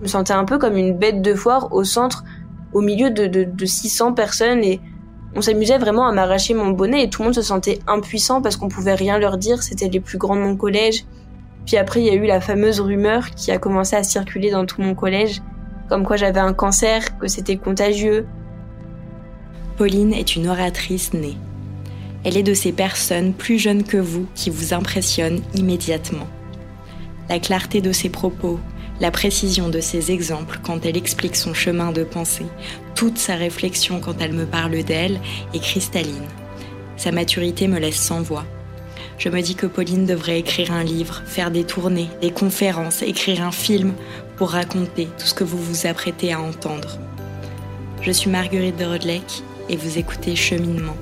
Je me sentais un peu comme une bête de foire au centre, au milieu de, de, de 600 personnes et on s'amusait vraiment à m'arracher mon bonnet et tout le monde se sentait impuissant parce qu'on pouvait rien leur dire, c'était les plus grands de mon collège. Puis après, il y a eu la fameuse rumeur qui a commencé à circuler dans tout mon collège, comme quoi j'avais un cancer, que c'était contagieux. Pauline est une oratrice née. Elle est de ces personnes plus jeunes que vous qui vous impressionnent immédiatement. La clarté de ses propos, la précision de ses exemples quand elle explique son chemin de pensée, toute sa réflexion quand elle me parle d'elle est cristalline. Sa maturité me laisse sans voix. Je me dis que Pauline devrait écrire un livre, faire des tournées, des conférences, écrire un film pour raconter tout ce que vous vous apprêtez à entendre. Je suis Marguerite de Rodelec et vous écoutez Cheminement.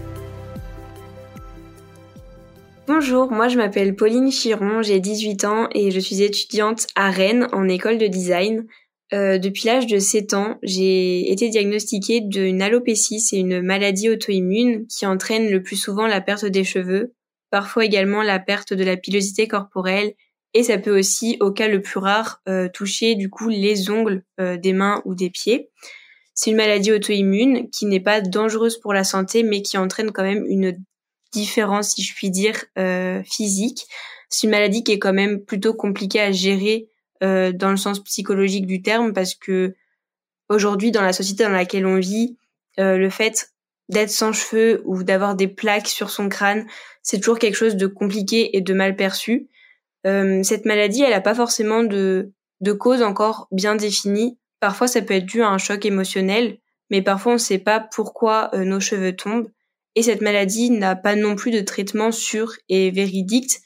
Bonjour, moi je m'appelle Pauline Chiron, j'ai 18 ans et je suis étudiante à Rennes en école de design. Euh, depuis l'âge de 7 ans, j'ai été diagnostiquée d'une alopécie, c'est une maladie auto-immune qui entraîne le plus souvent la perte des cheveux, parfois également la perte de la pilosité corporelle et ça peut aussi, au cas le plus rare, euh, toucher du coup les ongles euh, des mains ou des pieds. C'est une maladie auto-immune qui n'est pas dangereuse pour la santé, mais qui entraîne quand même une différence, si je puis dire, euh, physique. C'est une maladie qui est quand même plutôt compliquée à gérer dans le sens psychologique du terme, parce que aujourd'hui, dans la société dans laquelle on vit, le fait d'être sans cheveux ou d'avoir des plaques sur son crâne, c'est toujours quelque chose de compliqué et de mal perçu. Euh, cette maladie, elle n'a pas forcément de, de cause encore bien définie. Parfois, ça peut être dû à un choc émotionnel, mais parfois, on ne sait pas pourquoi euh, nos cheveux tombent. Et cette maladie n'a pas non plus de traitement sûr et véridique.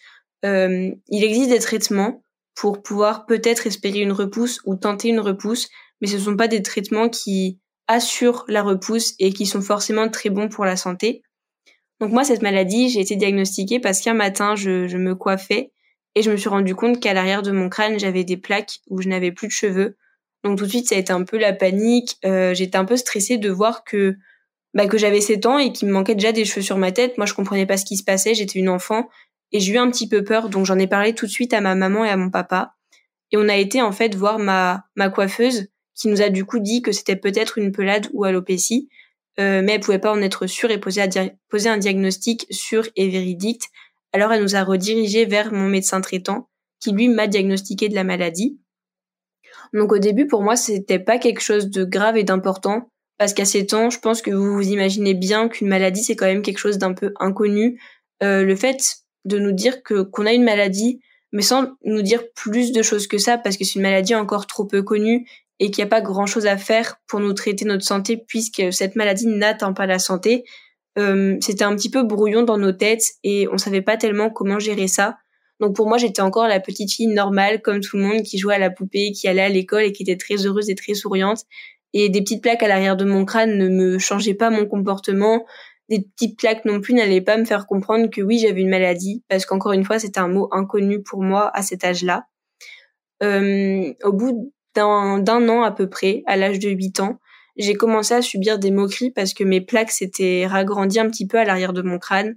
Euh, il existe des traitements pour pouvoir peut-être espérer une repousse ou tenter une repousse, mais ce ne sont pas des traitements qui assurent la repousse et qui sont forcément très bons pour la santé. Donc moi, cette maladie, j'ai été diagnostiquée parce qu'un matin, je, me coiffais et je me suis rendu compte qu'à l'arrière de mon crâne, j'avais des plaques où je n'avais plus de cheveux. Donc tout de suite, ça a été un peu la panique. Euh, J'étais un peu stressée de voir que bah, que j'avais 7 ans et qu'il me manquait déjà des cheveux sur ma tête. Moi, je comprenais pas ce qui se passait. J'étais une enfant et j'ai eu un petit peu peur. Donc j'en ai parlé tout de suite à ma maman et à mon papa. Et on a été en fait voir ma ma coiffeuse qui nous a du coup dit que c'était peut-être une pelade ou alopécie, euh, mais elle pouvait pas en être sûre et poser, poser un diagnostic sûr et véridique. Alors elle nous a redirigé vers mon médecin traitant qui lui m'a diagnostiqué de la maladie. Donc au début pour moi c'était pas quelque chose de grave et d'important parce qu'à ces temps je pense que vous vous imaginez bien qu'une maladie c'est quand même quelque chose d'un peu inconnu. Euh, le fait de nous dire que qu'on a une maladie mais sans nous dire plus de choses que ça parce que c'est une maladie encore trop peu connue et qu'il n'y a pas grand chose à faire pour nous traiter notre santé puisque cette maladie n'atteint pas la santé. Euh, c'était un petit peu brouillon dans nos têtes et on savait pas tellement comment gérer ça. Donc pour moi, j'étais encore la petite fille normale comme tout le monde qui jouait à la poupée, qui allait à l'école et qui était très heureuse et très souriante. Et des petites plaques à l'arrière de mon crâne ne me changeaient pas mon comportement. Des petites plaques non plus n'allaient pas me faire comprendre que oui, j'avais une maladie parce qu'encore une fois, c'était un mot inconnu pour moi à cet âge-là. Euh, au bout d'un an à peu près, à l'âge de 8 ans, j'ai commencé à subir des moqueries parce que mes plaques s'étaient ragrandies un petit peu à l'arrière de mon crâne.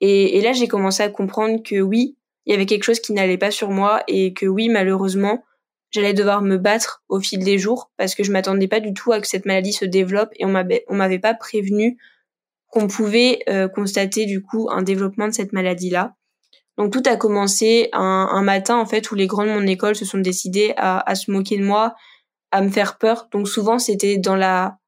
Et, et là, j'ai commencé à comprendre que oui, il y avait quelque chose qui n'allait pas sur moi et que oui, malheureusement, j'allais devoir me battre au fil des jours parce que je m'attendais pas du tout à que cette maladie se développe et on m'avait, on m'avait pas prévenu qu'on pouvait euh, constater du coup un développement de cette maladie-là. Donc tout a commencé un, un, matin en fait où les grands de mon école se sont décidés à, à se moquer de moi, à me faire peur. Donc souvent c'était dans la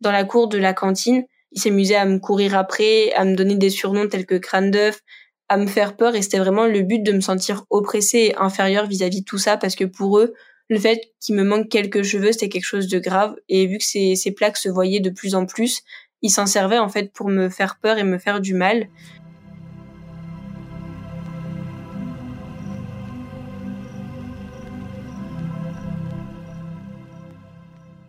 dans la cour de la cantine. Ils s'amusaient à me courir après, à me donner des surnoms tels que crâne d'œuf, à me faire peur et c'était vraiment le but de me sentir oppressée et inférieure vis-à-vis de tout ça parce que pour eux, le fait qu'il me manque quelques cheveux, c'était quelque chose de grave et vu que ces, ces plaques se voyaient de plus en plus, ils s'en servaient en fait pour me faire peur et me faire du mal.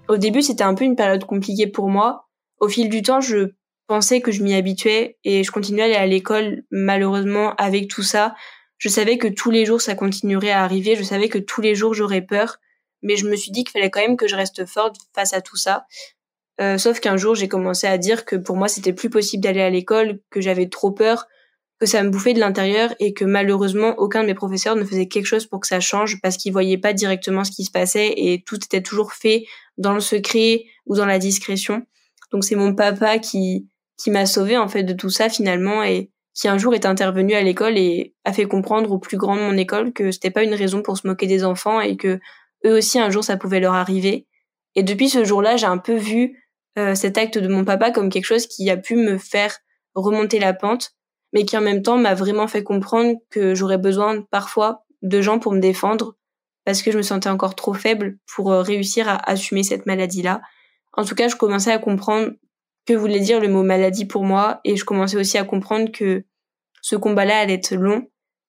Au début, c'était un peu une période compliquée pour moi. Au fil du temps, je pensais que je m'y habituais et je continuais à aller à l'école malheureusement avec tout ça. Je savais que tous les jours ça continuerait à arriver, je savais que tous les jours j'aurais peur, mais je me suis dit qu'il fallait quand même que je reste forte face à tout ça. Euh, sauf qu'un jour j'ai commencé à dire que pour moi c'était plus possible d'aller à l'école, que j'avais trop peur, que ça me bouffait de l'intérieur et que malheureusement aucun de mes professeurs ne faisait quelque chose pour que ça change parce qu'ils voyaient pas directement ce qui se passait et tout était toujours fait dans le secret ou dans la discrétion. Donc c'est mon papa qui qui m'a sauvé en fait de tout ça finalement et qui un jour est intervenu à l'école et a fait comprendre aux plus grands de mon école que c'était pas une raison pour se moquer des enfants et que eux aussi un jour ça pouvait leur arriver. Et depuis ce jour-là, j'ai un peu vu euh, cet acte de mon papa comme quelque chose qui a pu me faire remonter la pente mais qui en même temps m'a vraiment fait comprendre que j'aurais besoin parfois de gens pour me défendre parce que je me sentais encore trop faible pour euh, réussir à assumer cette maladie-là. En tout cas, je commençais à comprendre que voulait dire le mot maladie pour moi et je commençais aussi à comprendre que ce combat-là allait être long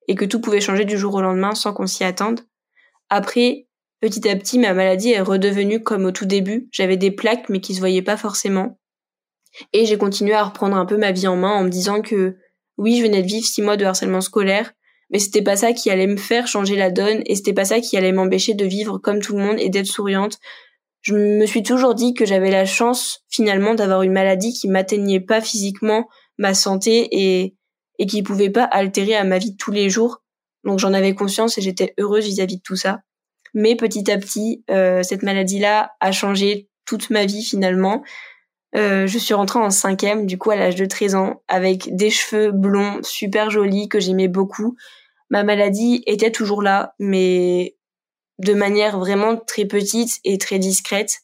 et que tout pouvait changer du jour au lendemain sans qu'on s'y attende. Après, petit à petit, ma maladie est redevenue comme au tout début. J'avais des plaques mais qui se voyaient pas forcément. Et j'ai continué à reprendre un peu ma vie en main en me disant que oui, je venais de vivre six mois de harcèlement scolaire, mais c'était pas ça qui allait me faire changer la donne et c'était pas ça qui allait m'empêcher de vivre comme tout le monde et d'être souriante. Je me suis toujours dit que j'avais la chance finalement d'avoir une maladie qui m'atteignait pas physiquement ma santé et et qui pouvait pas altérer à ma vie tous les jours. Donc j'en avais conscience et j'étais heureuse vis-à-vis de tout ça. Mais petit à petit, euh, cette maladie-là a changé toute ma vie finalement. Euh, je suis rentrée en cinquième, du coup à l'âge de 13 ans, avec des cheveux blonds super jolis que j'aimais beaucoup. Ma maladie était toujours là, mais de manière vraiment très petite et très discrète.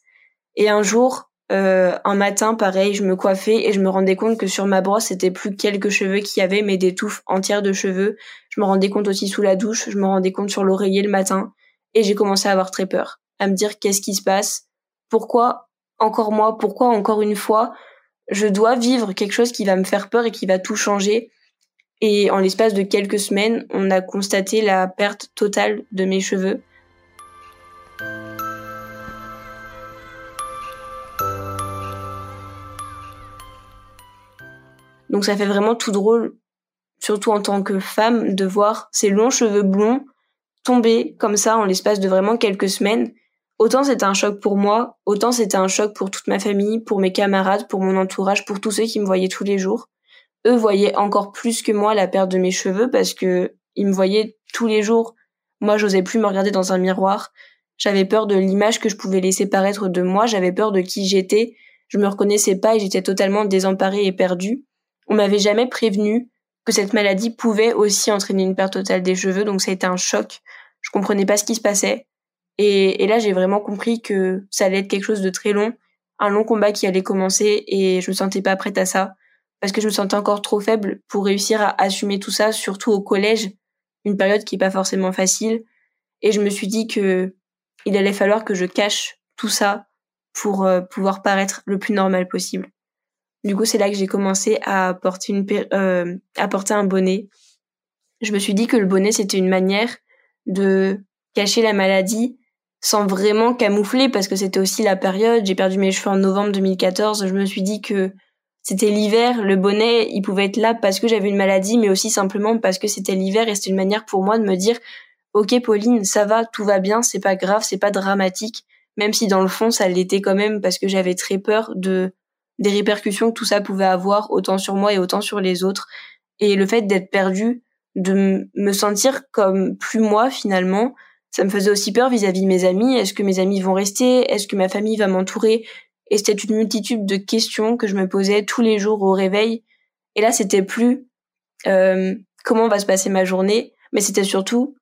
Et un jour, euh, un matin, pareil, je me coiffais et je me rendais compte que sur ma brosse, c'était plus quelques cheveux qu'il y avait, mais des touffes entières de cheveux. Je me rendais compte aussi sous la douche, je me rendais compte sur l'oreiller le matin, et j'ai commencé à avoir très peur, à me dire qu'est-ce qui se passe, pourquoi encore moi? Pourquoi encore une fois? Je dois vivre quelque chose qui va me faire peur et qui va tout changer Et en l'espace de quelques semaines, on a constaté la perte totale de mes cheveux. Donc ça fait vraiment tout drôle, surtout en tant que femme, de voir ces longs cheveux blonds tomber comme ça en l'espace de vraiment quelques semaines Autant c'était un choc pour moi, autant c'était un choc pour toute ma famille, pour mes camarades, pour mon entourage, pour tous ceux qui me voyaient tous les jours. Eux voyaient encore plus que moi la perte de mes cheveux parce que ils me voyaient tous les jours. Moi, j'osais plus me regarder dans un miroir. J'avais peur de l'image que je pouvais laisser paraître de moi, j'avais peur de qui j'étais. Je me reconnaissais pas et j'étais totalement désemparée et perdue. On m'avait jamais prévenu que cette maladie pouvait aussi entraîner une perte totale des cheveux, donc ça a été un choc. Je comprenais pas ce qui se passait. Et, là, j'ai vraiment compris que ça allait être quelque chose de très long, un long combat qui allait commencer et je me sentais pas prête à ça parce que je me sentais encore trop faible pour réussir à assumer tout ça, surtout au collège, une période qui est pas forcément facile. Et je me suis dit que il allait falloir que je cache tout ça pour euh, pouvoir paraître le plus normal possible. Du coup, c'est là que j'ai commencé à porter une euh, à porter un bonnet. Je me suis dit que le bonnet c'était une manière de cacher la maladie sans vraiment camoufler parce que c'était aussi la période. J'ai perdu mes cheveux en novembre 2014. Je me suis dit que c'était l'hiver, le bonnet, il pouvait être là parce que j'avais une maladie, mais aussi simplement parce que c'était l'hiver et c'était une manière pour moi de me dire, ok Pauline, ça va, tout va bien, c'est pas grave, c'est pas dramatique, même si dans le fond ça l'était quand même parce que j'avais très peur de des répercussions que tout ça pouvait avoir autant sur moi et autant sur les autres. Et le fait d'être perdu, de me sentir comme plus moi finalement, ça me faisait aussi peur vis-à-vis de mes amis. Est-ce que mes amis vont rester? Est-ce que ma famille va m'entourer? Et c'était une multitude de questions que je me posais tous les jours au réveil. Et là, c'était plus euh, comment va se passer ma journée, mais c'était surtout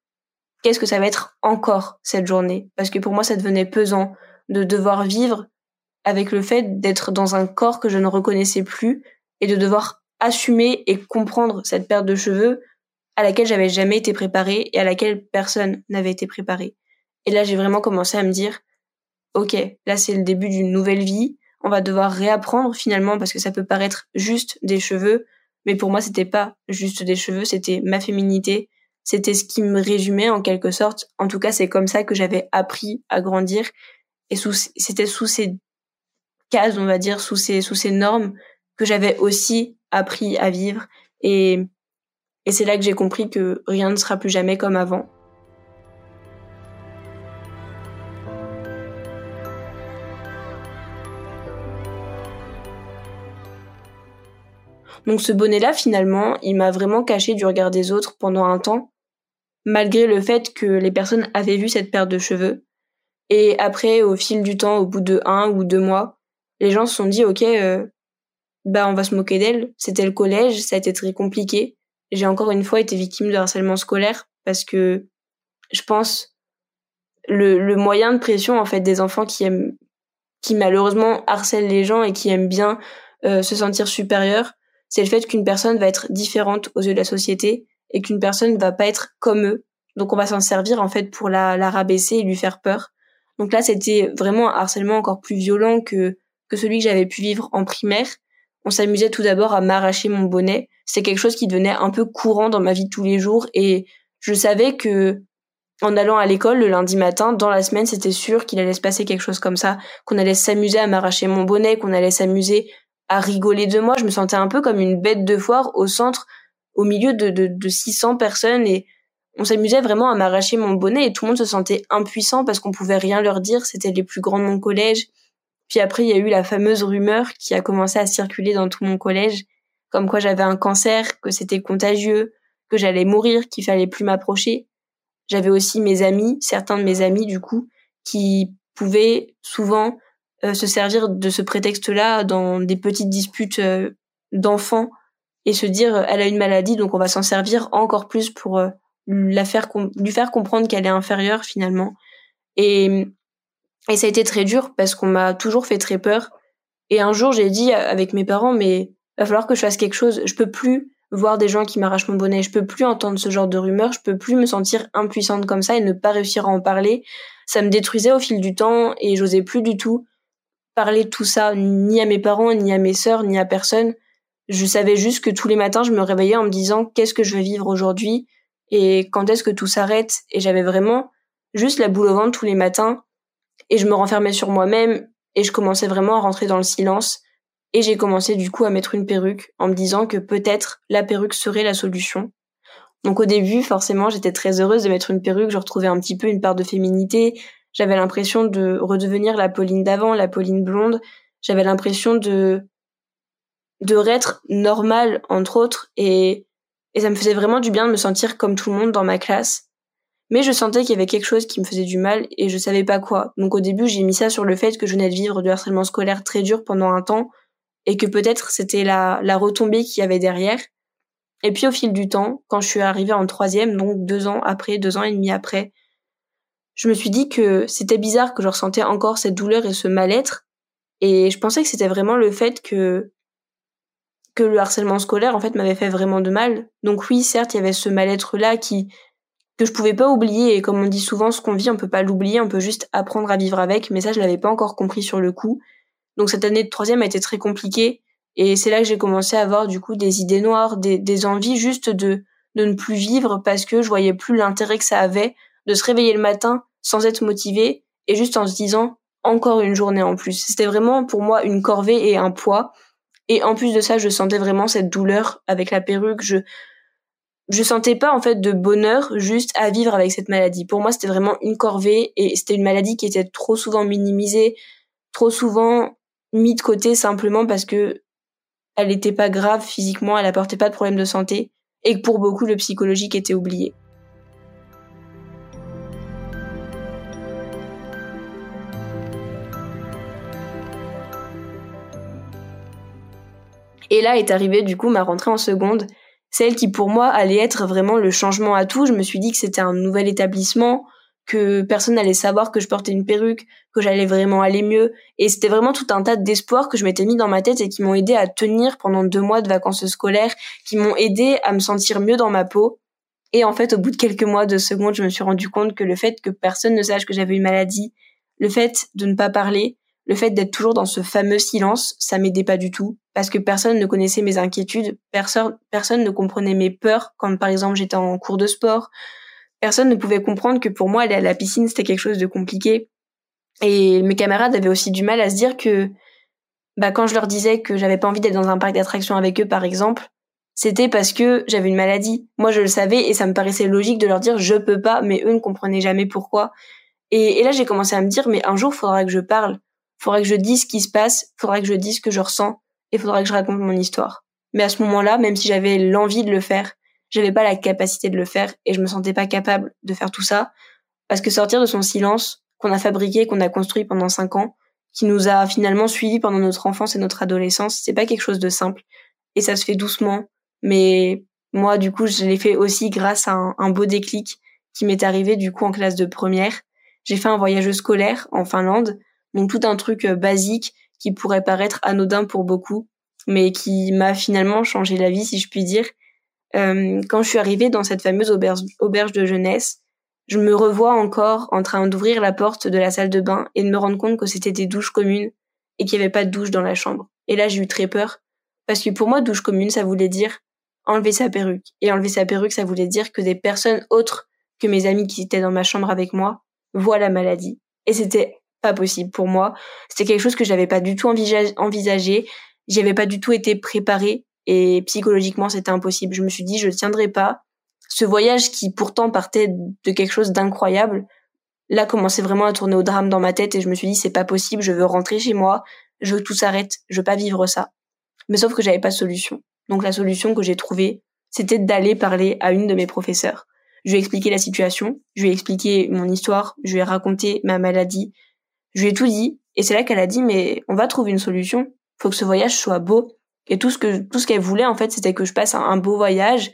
qu'est-ce que ça va être encore cette journée? Parce que pour moi, ça devenait pesant de devoir vivre avec le fait d'être dans un corps que je ne reconnaissais plus et de devoir assumer et comprendre cette perte de cheveux à laquelle j'avais jamais été préparée et à laquelle personne n'avait été préparé. Et là, j'ai vraiment commencé à me dire, ok, là c'est le début d'une nouvelle vie. On va devoir réapprendre finalement parce que ça peut paraître juste des cheveux, mais pour moi c'était pas juste des cheveux, c'était ma féminité, c'était ce qui me résumait en quelque sorte. En tout cas, c'est comme ça que j'avais appris à grandir et c'était sous ces cases, on va dire, sous ces normes que j'avais aussi appris à vivre et et c'est là que j'ai compris que rien ne sera plus jamais comme avant. Donc ce bonnet-là, finalement, il m'a vraiment caché du regard des autres pendant un temps, malgré le fait que les personnes avaient vu cette paire de cheveux. Et après, au fil du temps, au bout de un ou deux mois, les gens se sont dit, ok, euh, bah on va se moquer d'elle. C'était le collège, ça a été très compliqué. J'ai encore une fois été victime de harcèlement scolaire parce que je pense le, le moyen de pression en fait des enfants qui aiment qui malheureusement harcèlent les gens et qui aiment bien euh, se sentir supérieur, c'est le fait qu'une personne va être différente aux yeux de la société et qu'une personne ne va pas être comme eux. Donc on va s'en servir en fait pour la, la rabaisser et lui faire peur. Donc là c'était vraiment un harcèlement encore plus violent que que celui que j'avais pu vivre en primaire. On s'amusait tout d'abord à m'arracher mon bonnet. C'est quelque chose qui devenait un peu courant dans ma vie de tous les jours et je savais que en allant à l'école le lundi matin, dans la semaine, c'était sûr qu'il allait se passer quelque chose comme ça, qu'on allait s'amuser à m'arracher mon bonnet, qu'on allait s'amuser à rigoler de moi. Je me sentais un peu comme une bête de foire au centre, au milieu de, de, de 600 personnes et on s'amusait vraiment à m'arracher mon bonnet et tout le monde se sentait impuissant parce qu'on pouvait rien leur dire. C'était les plus grands de mon collège. Puis après, il y a eu la fameuse rumeur qui a commencé à circuler dans tout mon collège, comme quoi j'avais un cancer, que c'était contagieux, que j'allais mourir, qu'il fallait plus m'approcher. J'avais aussi mes amis, certains de mes amis du coup, qui pouvaient souvent euh, se servir de ce prétexte-là dans des petites disputes euh, d'enfants et se dire elle a une maladie donc on va s'en servir encore plus pour euh, la faire lui faire comprendre qu'elle est inférieure finalement et et ça a été très dur parce qu'on m'a toujours fait très peur. Et un jour, j'ai dit avec mes parents, mais va falloir que je fasse quelque chose. Je peux plus voir des gens qui m'arrachent mon bonnet. Je peux plus entendre ce genre de rumeurs. Je peux plus me sentir impuissante comme ça et ne pas réussir à en parler. Ça me détruisait au fil du temps et j'osais plus du tout parler tout ça, ni à mes parents, ni à mes sœurs, ni à personne. Je savais juste que tous les matins, je me réveillais en me disant qu'est-ce que je vais vivre aujourd'hui et quand est-ce que tout s'arrête? Et j'avais vraiment juste la boule au ventre tous les matins et je me renfermais sur moi-même et je commençais vraiment à rentrer dans le silence. Et j'ai commencé du coup à mettre une perruque en me disant que peut-être la perruque serait la solution. Donc au début, forcément, j'étais très heureuse de mettre une perruque, je retrouvais un petit peu une part de féminité, j'avais l'impression de redevenir la Pauline d'avant, la Pauline blonde, j'avais l'impression de de être normale entre autres et et ça me faisait vraiment du bien de me sentir comme tout le monde dans ma classe. Mais je sentais qu'il y avait quelque chose qui me faisait du mal et je savais pas quoi. Donc au début, j'ai mis ça sur le fait que je venais de vivre du harcèlement scolaire très dur pendant un temps et que peut-être c'était la, la retombée qu'il y avait derrière. Et puis au fil du temps, quand je suis arrivée en troisième, donc deux ans après, deux ans et demi après, je me suis dit que c'était bizarre que je ressentais encore cette douleur et ce mal-être. Et je pensais que c'était vraiment le fait que que le harcèlement scolaire en fait m'avait fait vraiment de mal. Donc oui, certes, il y avait ce mal-être là qui que je pouvais pas oublier. Et comme on dit souvent ce qu'on vit on peut pas l'oublier. On peut juste apprendre à vivre avec. Mais ça je l'avais pas encore compris sur le coup. Donc cette année de troisième a été très compliquée. Et c'est là que j'ai commencé à avoir du coup des idées noires des, des envies juste de de ne plus vivre parce que je voyais plus l'intérêt que ça avait de se réveiller le matin sans être motivé et juste en se disant encore une journée en plus. C'était vraiment pour moi une corvée et un poids. Et en plus de ça je sentais vraiment cette douleur avec la perruque. Je je sentais pas en fait de bonheur juste à vivre avec cette maladie. Pour moi, c'était vraiment une corvée et c'était une maladie qui était trop souvent minimisée, trop souvent mise de côté simplement parce que elle n'était pas grave physiquement, elle apportait pas de problème de santé et que pour beaucoup le psychologique était oublié. Et là est arrivée du coup ma rentrée en seconde celle qui pour moi allait être vraiment le changement à tout. Je me suis dit que c'était un nouvel établissement, que personne n'allait savoir que je portais une perruque, que j'allais vraiment aller mieux. Et c'était vraiment tout un tas d'espoirs que je m'étais mis dans ma tête et qui m'ont aidé à tenir pendant deux mois de vacances scolaires, qui m'ont aidé à me sentir mieux dans ma peau. Et en fait, au bout de quelques mois de seconde, je me suis rendu compte que le fait que personne ne sache que j'avais une maladie, le fait de ne pas parler, le fait d'être toujours dans ce fameux silence, ça m'aidait pas du tout parce que personne ne connaissait mes inquiétudes, personne, ne comprenait mes peurs quand par exemple j'étais en cours de sport, personne ne pouvait comprendre que pour moi aller à la piscine c'était quelque chose de compliqué. Et mes camarades avaient aussi du mal à se dire que bah quand je leur disais que j'avais pas envie d'être dans un parc d'attractions avec eux par exemple, c'était parce que j'avais une maladie. Moi je le savais et ça me paraissait logique de leur dire je peux pas, mais eux ne comprenaient jamais pourquoi. Et là j'ai commencé à me dire mais un jour il faudra que je parle, faudra que je dise ce qui se passe, faudra que je dise ce que je ressens, il faudra que je raconte mon histoire. Mais à ce moment-là, même si j'avais l'envie de le faire, j'avais pas la capacité de le faire et je me sentais pas capable de faire tout ça parce que sortir de son silence qu'on a fabriqué, qu'on a construit pendant cinq ans, qui nous a finalement suivis pendant notre enfance et notre adolescence, c'est pas quelque chose de simple et ça se fait doucement. Mais moi, du coup, je l'ai fait aussi grâce à un, un beau déclic qui m'est arrivé du coup en classe de première. J'ai fait un voyage scolaire en Finlande, donc tout un truc euh, basique qui pourrait paraître anodin pour beaucoup, mais qui m'a finalement changé la vie, si je puis dire. Euh, quand je suis arrivée dans cette fameuse auberge, auberge de jeunesse, je me revois encore en train d'ouvrir la porte de la salle de bain et de me rendre compte que c'était des douches communes et qu'il n'y avait pas de douche dans la chambre. Et là, j'ai eu très peur, parce que pour moi, douche commune, ça voulait dire enlever sa perruque. Et enlever sa perruque, ça voulait dire que des personnes autres que mes amis qui étaient dans ma chambre avec moi voient la maladie. Et c'était pas possible pour moi. C'était quelque chose que j'avais pas du tout envisagé. J'y avais pas du tout été préparée et psychologiquement c'était impossible. Je me suis dit je tiendrai pas. Ce voyage qui pourtant partait de quelque chose d'incroyable, là commençait vraiment à tourner au drame dans ma tête et je me suis dit c'est pas possible, je veux rentrer chez moi, je veux tout s'arrête, je veux pas vivre ça. Mais sauf que j'avais pas de solution. Donc la solution que j'ai trouvée, c'était d'aller parler à une de mes professeurs. Je lui ai expliqué la situation, je lui ai expliqué mon histoire, je lui ai raconté ma maladie, je lui ai tout dit, et c'est là qu'elle a dit, mais on va trouver une solution. Faut que ce voyage soit beau. Et tout ce que, tout ce qu'elle voulait, en fait, c'était que je passe un, beau voyage,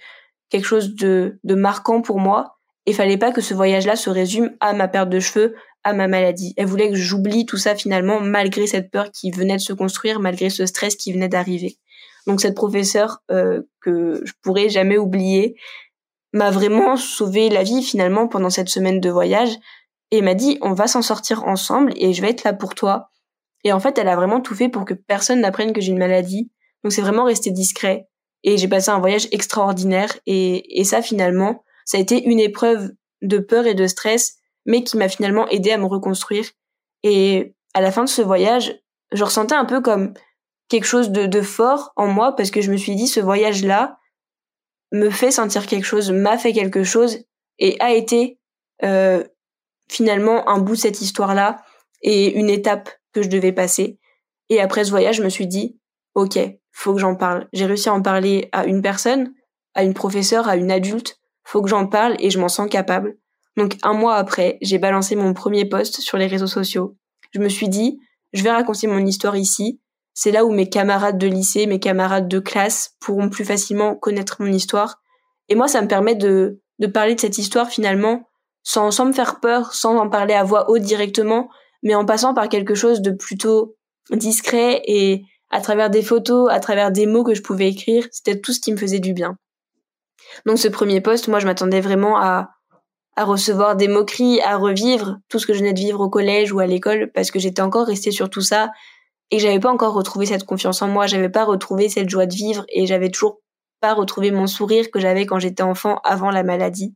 quelque chose de, de marquant pour moi. Et fallait pas que ce voyage-là se résume à ma perte de cheveux, à ma maladie. Elle voulait que j'oublie tout ça finalement, malgré cette peur qui venait de se construire, malgré ce stress qui venait d'arriver. Donc cette professeure euh, que je pourrais jamais oublier m'a vraiment sauvé la vie finalement pendant cette semaine de voyage et m'a dit on va s'en sortir ensemble et je vais être là pour toi. Et en fait, elle a vraiment tout fait pour que personne n'apprenne que j'ai une maladie. Donc c'est vraiment resté discret. Et j'ai passé un voyage extraordinaire. Et, et ça, finalement, ça a été une épreuve de peur et de stress, mais qui m'a finalement aidé à me reconstruire. Et à la fin de ce voyage, je ressentais un peu comme quelque chose de, de fort en moi parce que je me suis dit ce voyage-là me fait sentir quelque chose, m'a fait quelque chose et a été euh, finalement un bout de cette histoire-là et une étape que je devais passer. Et après ce voyage, je me suis dit, ok, faut que j'en parle. J'ai réussi à en parler à une personne, à une professeure, à une adulte. Faut que j'en parle et je m'en sens capable. Donc un mois après, j'ai balancé mon premier post sur les réseaux sociaux. Je me suis dit, je vais raconter mon histoire ici. C'est là où mes camarades de lycée, mes camarades de classe pourront plus facilement connaître mon histoire. Et moi, ça me permet de, de parler de cette histoire finalement sans, sans me faire peur, sans en parler à voix haute directement, mais en passant par quelque chose de plutôt discret et à travers des photos, à travers des mots que je pouvais écrire, c'était tout ce qui me faisait du bien. Donc ce premier poste, moi je m'attendais vraiment à, à recevoir des moqueries, à revivre tout ce que je venais de vivre au collège ou à l'école parce que j'étais encore restée sur tout ça et j'avais pas encore retrouvé cette confiance en moi, j'avais pas retrouvé cette joie de vivre et j'avais toujours pas retrouvé mon sourire que j'avais quand j'étais enfant avant la maladie.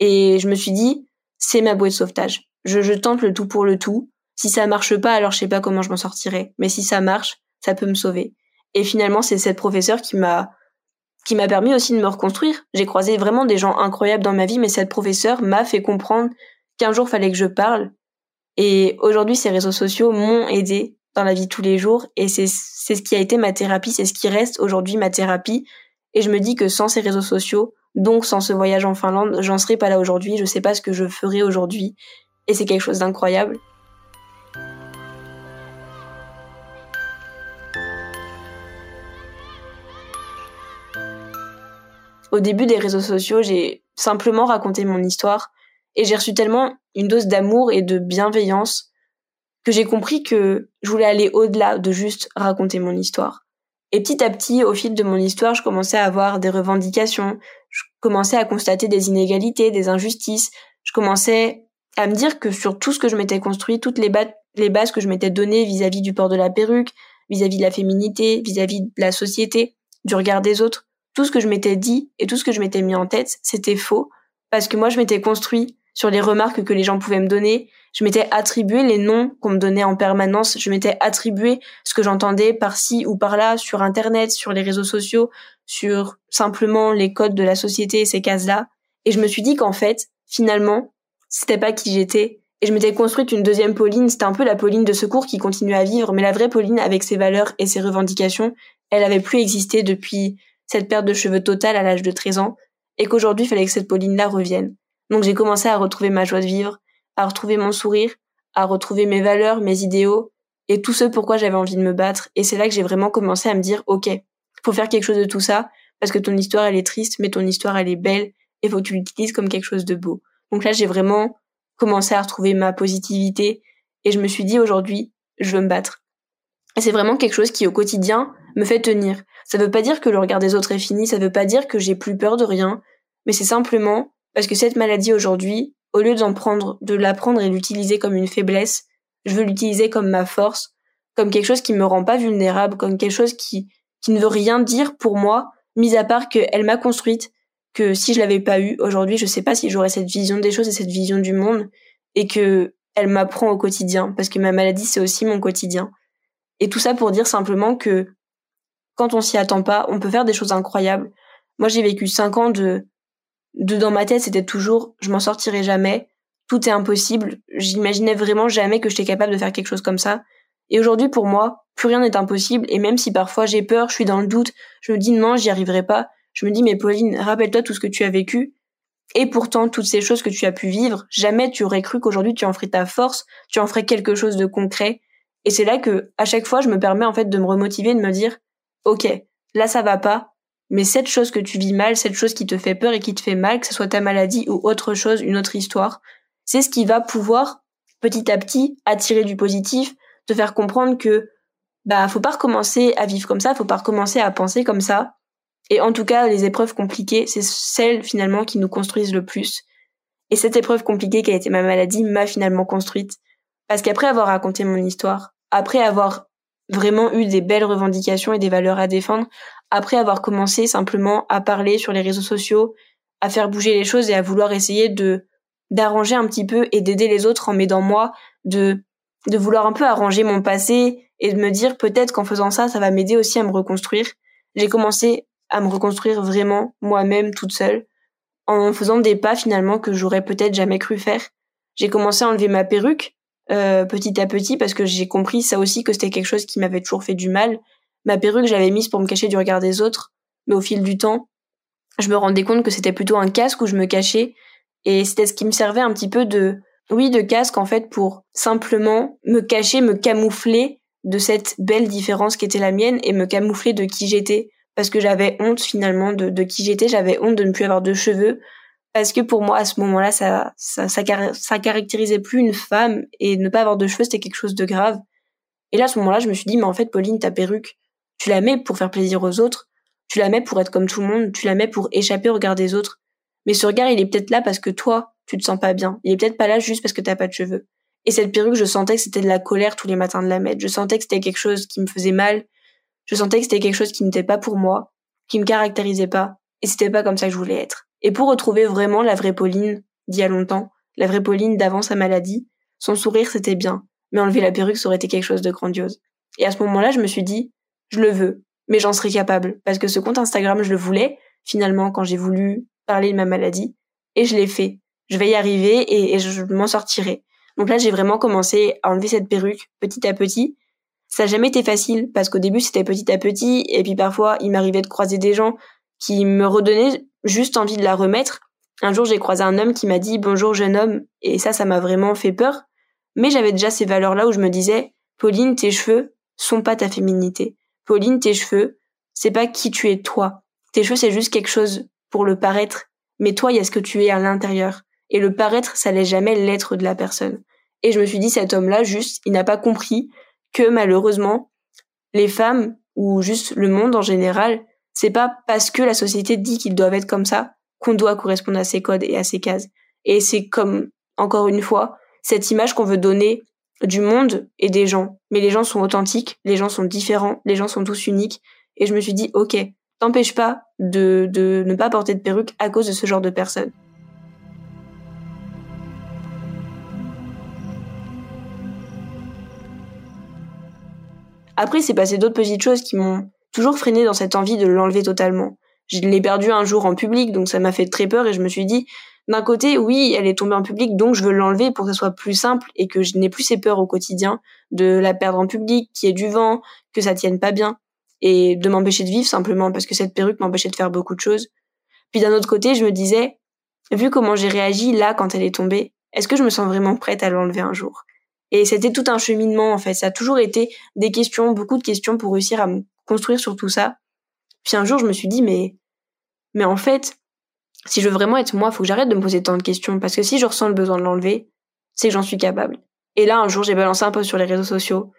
Et je me suis dit, c'est ma bouée de sauvetage. Je, je tente le tout pour le tout. Si ça marche pas, alors je sais pas comment je m'en sortirai. Mais si ça marche, ça peut me sauver. Et finalement, c'est cette professeure qui m'a qui m'a permis aussi de me reconstruire. J'ai croisé vraiment des gens incroyables dans ma vie, mais cette professeure m'a fait comprendre qu'un jour fallait que je parle. Et aujourd'hui, ces réseaux sociaux m'ont aidé dans la vie tous les jours. Et c'est c'est ce qui a été ma thérapie, c'est ce qui reste aujourd'hui ma thérapie. Et je me dis que sans ces réseaux sociaux, donc sans ce voyage en Finlande, j'en serais pas là aujourd'hui, je sais pas ce que je ferais aujourd'hui et c'est quelque chose d'incroyable. Au début des réseaux sociaux, j'ai simplement raconté mon histoire et j'ai reçu tellement une dose d'amour et de bienveillance que j'ai compris que je voulais aller au-delà de juste raconter mon histoire. Et petit à petit, au fil de mon histoire, je commençais à avoir des revendications, je commençais à constater des inégalités, des injustices, je commençais à me dire que sur tout ce que je m'étais construit, toutes les, bases que je m'étais données vis-à-vis du port de la perruque, vis-à-vis de la féminité, vis-à-vis de la société, du regard des autres, tout ce que je m'étais dit et tout ce que je m'étais mis en tête, c'était faux, parce que moi je m'étais construit sur les remarques que les gens pouvaient me donner, je m'étais attribué les noms qu'on me donnait en permanence, je m'étais attribué ce que j'entendais par-ci ou par-là sur internet, sur les réseaux sociaux, sur simplement les codes de la société et ces cases-là. Et je me suis dit qu'en fait, finalement, c'était pas qui j'étais. Et je m'étais construite une deuxième Pauline, c'était un peu la Pauline de secours qui continuait à vivre, mais la vraie Pauline avec ses valeurs et ses revendications, elle avait plus existé depuis cette perte de cheveux totale à l'âge de 13 ans, et qu'aujourd'hui il fallait que cette Pauline-là revienne. Donc j'ai commencé à retrouver ma joie de vivre, à retrouver mon sourire, à retrouver mes valeurs, mes idéaux, et tout ce pourquoi j'avais envie de me battre. Et c'est là que j'ai vraiment commencé à me dire, ok, faut faire quelque chose de tout ça, parce que ton histoire elle est triste, mais ton histoire elle est belle, et faut que tu l'utilises comme quelque chose de beau. Donc là j'ai vraiment commencé à retrouver ma positivité, et je me suis dit aujourd'hui, je veux me battre. Et c'est vraiment quelque chose qui au quotidien me fait tenir. Ça veut pas dire que le regard des autres est fini, ça veut pas dire que j'ai plus peur de rien, mais c'est simplement parce que cette maladie aujourd'hui, au lieu d'en prendre, de l'apprendre et l'utiliser comme une faiblesse, je veux l'utiliser comme ma force, comme quelque chose qui me rend pas vulnérable, comme quelque chose qui, qui ne veut rien dire pour moi, mis à part qu'elle m'a construite, que si je l'avais pas eu aujourd'hui, je sais pas si j'aurais cette vision des choses et cette vision du monde, et que elle m'apprend au quotidien, parce que ma maladie c'est aussi mon quotidien. Et tout ça pour dire simplement que quand on s'y attend pas, on peut faire des choses incroyables. Moi, j'ai vécu cinq ans de, de dans ma tête, c'était toujours, je m'en sortirai jamais. Tout est impossible. J'imaginais vraiment jamais que j'étais capable de faire quelque chose comme ça. Et aujourd'hui, pour moi, plus rien n'est impossible. Et même si parfois j'ai peur, je suis dans le doute, je me dis non, j'y arriverai pas. Je me dis, mais Pauline, rappelle-toi tout ce que tu as vécu. Et pourtant, toutes ces choses que tu as pu vivre, jamais tu aurais cru qu'aujourd'hui tu en ferais ta force, tu en ferais quelque chose de concret. Et c'est là que, à chaque fois, je me permets en fait de me remotiver, de me dire, ok, là ça va pas, mais cette chose que tu vis mal, cette chose qui te fait peur et qui te fait mal, que ce soit ta maladie ou autre chose, une autre histoire, c'est ce qui va pouvoir petit à petit attirer du positif, te faire comprendre que bah faut pas recommencer à vivre comme ça, faut pas recommencer à penser comme ça. Et en tout cas, les épreuves compliquées, c'est celles finalement qui nous construisent le plus. Et cette épreuve compliquée qui a été ma maladie m'a finalement construite. Parce qu'après avoir raconté mon histoire, après avoir vraiment eu des belles revendications et des valeurs à défendre après avoir commencé simplement à parler sur les réseaux sociaux, à faire bouger les choses et à vouloir essayer de d'arranger un petit peu et d'aider les autres en m'aidant moi, de de vouloir un peu arranger mon passé et de me dire peut-être qu'en faisant ça, ça va m'aider aussi à me reconstruire. J'ai commencé à me reconstruire vraiment moi-même toute seule en faisant des pas finalement que j'aurais peut-être jamais cru faire. J'ai commencé à enlever ma perruque euh, petit à petit parce que j'ai compris ça aussi que c'était quelque chose qui m'avait toujours fait du mal. Ma perruque, j'avais mise pour me cacher du regard des autres, mais au fil du temps, je me rendais compte que c'était plutôt un casque où je me cachais. Et c'était ce qui me servait un petit peu de oui, de casque en fait pour simplement me cacher, me camoufler de cette belle différence qui était la mienne et me camoufler de qui j'étais. Parce que j'avais honte finalement de, qui j'étais, j'avais honte de ne plus avoir de cheveux, parce que pour moi à ce moment-là ça ça, ça ça caractérisait plus une femme et ne pas avoir de cheveux c'était quelque chose de grave. Et là à ce moment-là je me suis dit mais en fait Pauline ta perruque tu la mets pour faire plaisir aux autres. Tu la mets pour être comme tout le monde. Tu la mets pour échapper au regard des autres. Mais ce regard il est peut-être là parce que toi tu te sens pas bien. Il est peut-être pas là juste parce que t'as pas de cheveux. Et cette perruque je sentais que c'était de la colère tous les matins de la mettre. Je sentais que c'était quelque chose qui me faisait mal. Je sentais que c'était quelque chose qui n'était pas pour moi qui me caractérisait pas. Et c'était pas comme ça que je voulais être. Et pour retrouver vraiment la vraie Pauline d'il y a longtemps, la vraie Pauline d'avant sa maladie, son sourire c'était bien, mais enlever la perruque ça aurait été quelque chose de grandiose. Et à ce moment-là, je me suis dit, je le veux, mais j'en serais capable, parce que ce compte Instagram, je le voulais, finalement, quand j'ai voulu parler de ma maladie, et je l'ai fait. Je vais y arriver et, et je m'en sortirai. Donc là, j'ai vraiment commencé à enlever cette perruque petit à petit. Ça n'a jamais été facile, parce qu'au début, c'était petit à petit, et puis parfois, il m'arrivait de croiser des gens qui me redonnaient juste envie de la remettre. Un jour, j'ai croisé un homme qui m'a dit bonjour jeune homme, et ça, ça m'a vraiment fait peur. Mais j'avais déjà ces valeurs-là où je me disais, Pauline, tes cheveux sont pas ta féminité. Pauline, tes cheveux, c'est pas qui tu es toi. Tes cheveux, c'est juste quelque chose pour le paraître. Mais toi, il y a ce que tu es à l'intérieur. Et le paraître, ça n'est jamais l'être de la personne. Et je me suis dit, cet homme-là, juste, il n'a pas compris que malheureusement, les femmes, ou juste le monde en général, c'est pas parce que la société dit qu'ils doivent être comme ça qu'on doit correspondre à ces codes et à ces cases. Et c'est comme, encore une fois, cette image qu'on veut donner du monde et des gens. Mais les gens sont authentiques, les gens sont différents, les gens sont tous uniques. Et je me suis dit, ok, t'empêche pas de, de ne pas porter de perruque à cause de ce genre de personnes. Après, c'est passé d'autres petites choses qui m'ont toujours freiné dans cette envie de l'enlever totalement. Je l'ai perdu un jour en public, donc ça m'a fait très peur et je me suis dit, d'un côté, oui, elle est tombée en public, donc je veux l'enlever pour que ce soit plus simple et que je n'ai plus ces peurs au quotidien de la perdre en public, qu'il y ait du vent, que ça tienne pas bien. et de m'empêcher de vivre simplement parce que cette perruque m'empêchait de faire beaucoup de choses. Puis d'un autre côté, je me disais, vu comment j'ai réagi là quand elle est tombée, est-ce que je me sens vraiment prête à l'enlever un jour? Et c'était tout un cheminement en fait. Ça a toujours été des questions, beaucoup de questions pour réussir à me construire sur tout ça. Puis un jour, je me suis dit, mais, mais en fait, si je veux vraiment être moi, faut que j'arrête de me poser tant de questions parce que si je ressens le besoin de l'enlever, c'est que j'en suis capable. Et là, un jour, j'ai balancé un post sur les réseaux sociaux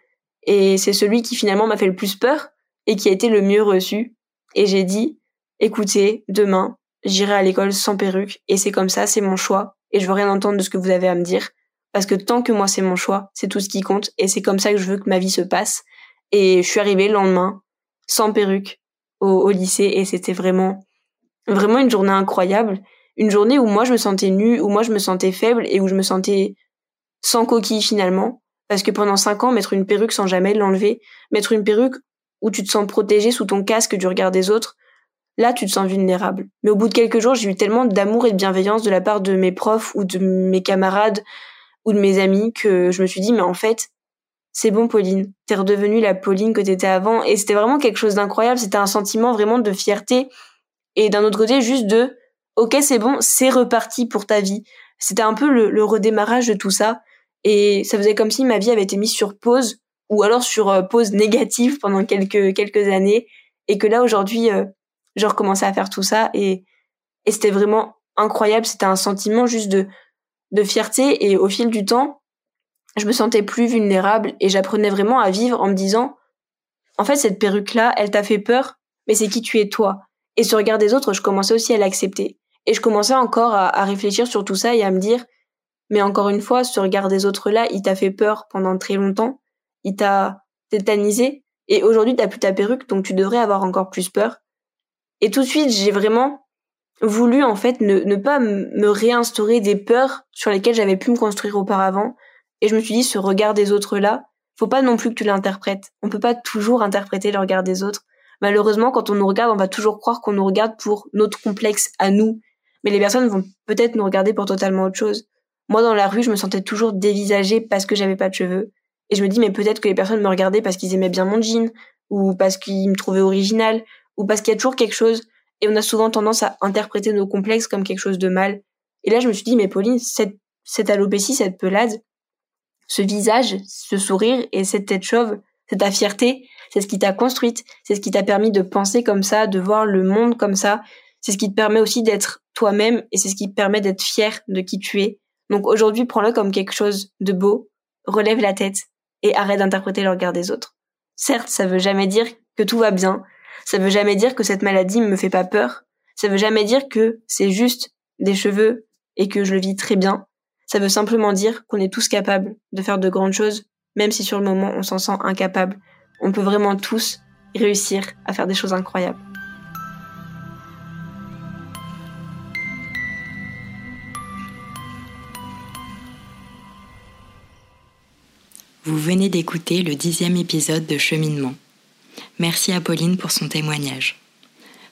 et c'est celui qui finalement m'a fait le plus peur et qui a été le mieux reçu. Et j'ai dit, écoutez, demain, j'irai à l'école sans perruque et c'est comme ça, c'est mon choix et je veux rien entendre de ce que vous avez à me dire parce que tant que moi c'est mon choix, c'est tout ce qui compte et c'est comme ça que je veux que ma vie se passe. Et je suis arrivée le lendemain sans perruque au, au lycée et c'était vraiment vraiment une journée incroyable, une journée où moi je me sentais nue, où moi je me sentais faible et où je me sentais sans coquille finalement. Parce que pendant cinq ans mettre une perruque sans jamais l'enlever, mettre une perruque où tu te sens protégé sous ton casque du regard des autres, là tu te sens vulnérable. Mais au bout de quelques jours, j'ai eu tellement d'amour et de bienveillance de la part de mes profs ou de mes camarades ou de mes amis que je me suis dit mais en fait, c'est bon Pauline, t'es redevenue la Pauline que t'étais avant. Et c'était vraiment quelque chose d'incroyable, c'était un sentiment vraiment de fierté et d'un autre côté juste de OK, c'est bon, c'est reparti pour ta vie. C'était un peu le, redémarrage de tout ça. Et ça faisait comme si ma vie avait été mise sur pause ou alors sur euh, pause négative pendant quelques quelques années. Et que là aujourd'hui euh, je recommençais à faire tout ça et et c'était vraiment incroyable. C'était un sentiment juste de de fierté. Et au fil du temps je me sentais plus vulnérable et j'apprenais vraiment à vivre en me disant en fait cette perruque là elle t'a fait peur mais c'est qui tu es toi? Et ce regard des autres je commençais aussi à l'accepter et je commençais encore à, réfléchir sur tout ça et à me dire mais encore une fois ce regard des autres là il t'a fait peur pendant très longtemps il t'a tétanisé et aujourd'hui t'as plus ta perruque donc tu devrais avoir encore plus peur. Et tout de suite j'ai vraiment voulu en fait ne, ne pas me réinstaurer des peurs sur lesquelles j'avais pu me construire auparavant et je me suis dit ce regard des autres là, faut pas non plus que tu l'interprètes. On peut pas toujours interpréter le regard des autres. Malheureusement quand on nous regarde, on va toujours croire qu'on nous regarde pour notre complexe à nous, mais les personnes vont peut-être nous regarder pour totalement autre chose. Moi dans la rue, je me sentais toujours dévisagée parce que j'avais pas de cheveux. Et je me dis, mais peut-être que les personnes me regardaient parce qu'ils aimaient bien mon jean, ou parce qu'ils me trouvaient original, ou parce qu'il y a toujours quelque chose. Et on a souvent tendance à interpréter nos complexes comme quelque chose de mal. Et là, je me suis dit, mais Pauline, cette, cette alopécie, cette pelade, ce visage, ce sourire et cette tête chauve, c'est ta fierté, c'est ce qui t'a construite, c'est ce qui t'a permis de penser comme ça, de voir le monde comme ça, c'est ce qui te permet aussi d'être toi-même et c'est ce qui te permet d'être fier de qui tu es. Donc aujourd'hui, prends-le comme quelque chose de beau, relève la tête et arrête d'interpréter le regard des autres. Certes, ça veut jamais dire que tout va bien, ça veut jamais dire que cette maladie me fait pas peur, ça veut jamais dire que c'est juste des cheveux et que je le vis très bien. Ça veut simplement dire qu'on est tous capables de faire de grandes choses, même si sur le moment on s'en sent incapable. On peut vraiment tous réussir à faire des choses incroyables. Vous venez d'écouter le dixième épisode de Cheminement. Merci à Pauline pour son témoignage.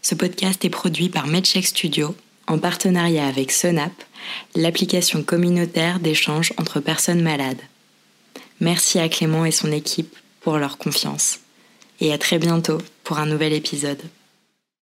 Ce podcast est produit par MedCheck Studio en partenariat avec Sonap, l'application communautaire d'échange entre personnes malades. Merci à Clément et son équipe pour leur confiance. Et à très bientôt pour un nouvel épisode.